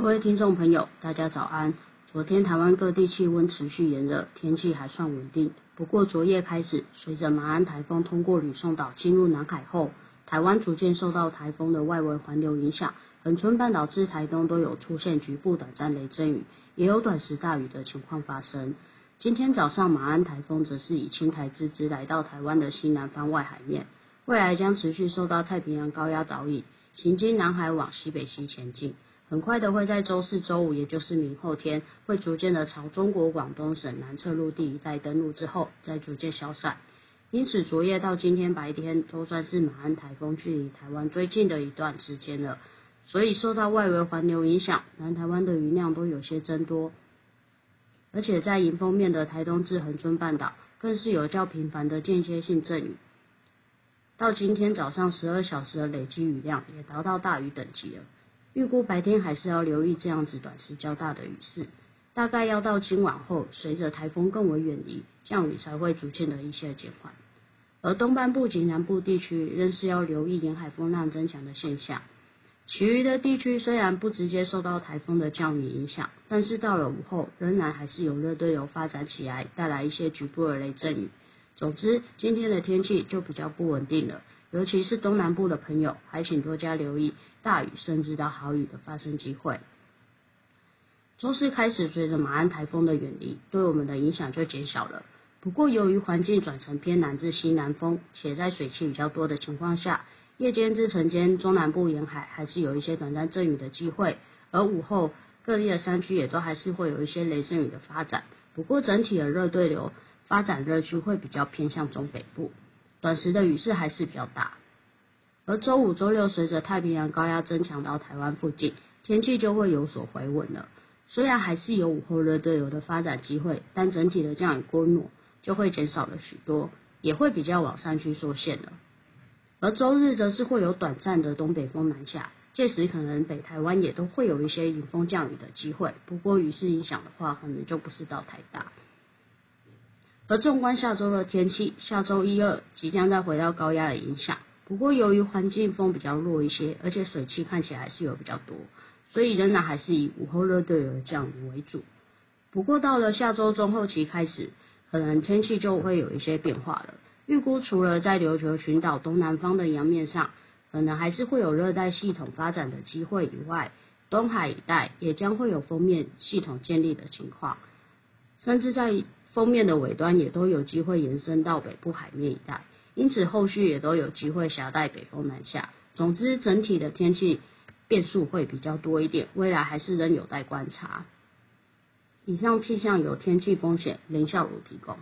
各位听众朋友，大家早安。昨天台湾各地气温持续炎热，天气还算稳定。不过昨夜开始，随着马鞍台风通过吕宋岛进入南海后，台湾逐渐受到台风的外围环流影响，恒春半岛至台东都有出现局部短暂雷阵雨，也有短时大雨的情况发生。今天早上，马鞍台风则是以轻台之姿来到台湾的西南方外海面，未来将持续受到太平洋高压导引，行经南海往西北西前进。很快的会在周四、周五，也就是明后天，会逐渐的朝中国广东省南侧陆地一带登陆之后，再逐渐消散。因此，昨夜到今天白天都算是马鞍台风距离台湾最近的一段时间了。所以受到外围环流影响，南台湾的云量都有些增多，而且在迎风面的台东至恒春半岛，更是有较频繁的间歇性阵雨。到今天早上十二小时的累积雨量也达到大雨等级了。预估白天还是要留意这样子短时较大的雨势，大概要到今晚后，随着台风更为远离，降雨才会逐渐的一些减缓。而东半部及南部地区仍是要留意沿海风浪增强的现象。其余的地区虽然不直接受到台风的降雨影响，但是到了午后，仍然还是有热对流发展起来，带来一些局部的雷阵雨。总之，今天的天气就比较不稳定了。尤其是东南部的朋友，还请多加留意大雨甚至到豪雨的发生机会。周四开始，随着马鞍台风的远离，对我们的影响就减小了。不过，由于环境转成偏南至西南风，且在水汽比较多的情况下，夜间至晨间中南部沿海还是有一些短暂阵雨的机会。而午后各地的山区也都还是会有一些雷阵雨的发展。不过，整体的热对流发展热区会比较偏向中北部。短时的雨势还是比较大，而周五、周六随着太平洋高压增强到台湾附近，天气就会有所回稳了。虽然还是有午后热对流的发展机会，但整体的降雨规模就会减少了许多，也会比较往山区缩限了。而周日则是会有短暂的东北风南下，届时可能北台湾也都会有一些迎风降雨的机会，不过雨势影响的话，可能就不是到太大。而纵观下周的天气，下周一二即将再回到高压的影响。不过由于环境风比较弱一些，而且水汽看起来还是有比较多，所以仍然还是以午后热对流降雨为主。不过到了下周中后期开始，可能天气就会有一些变化了。预估除了在琉球群岛东南方的洋面上，可能还是会有热带系统发展的机会以外，东海一带也将会有锋面系统建立的情况，甚至在。封面的尾端也都有机会延伸到北部海面一带，因此后续也都有机会携带北风南下。总之，整体的天气变数会比较多一点，未来还是仍有待观察。以上气象有天气风险林孝儒提供。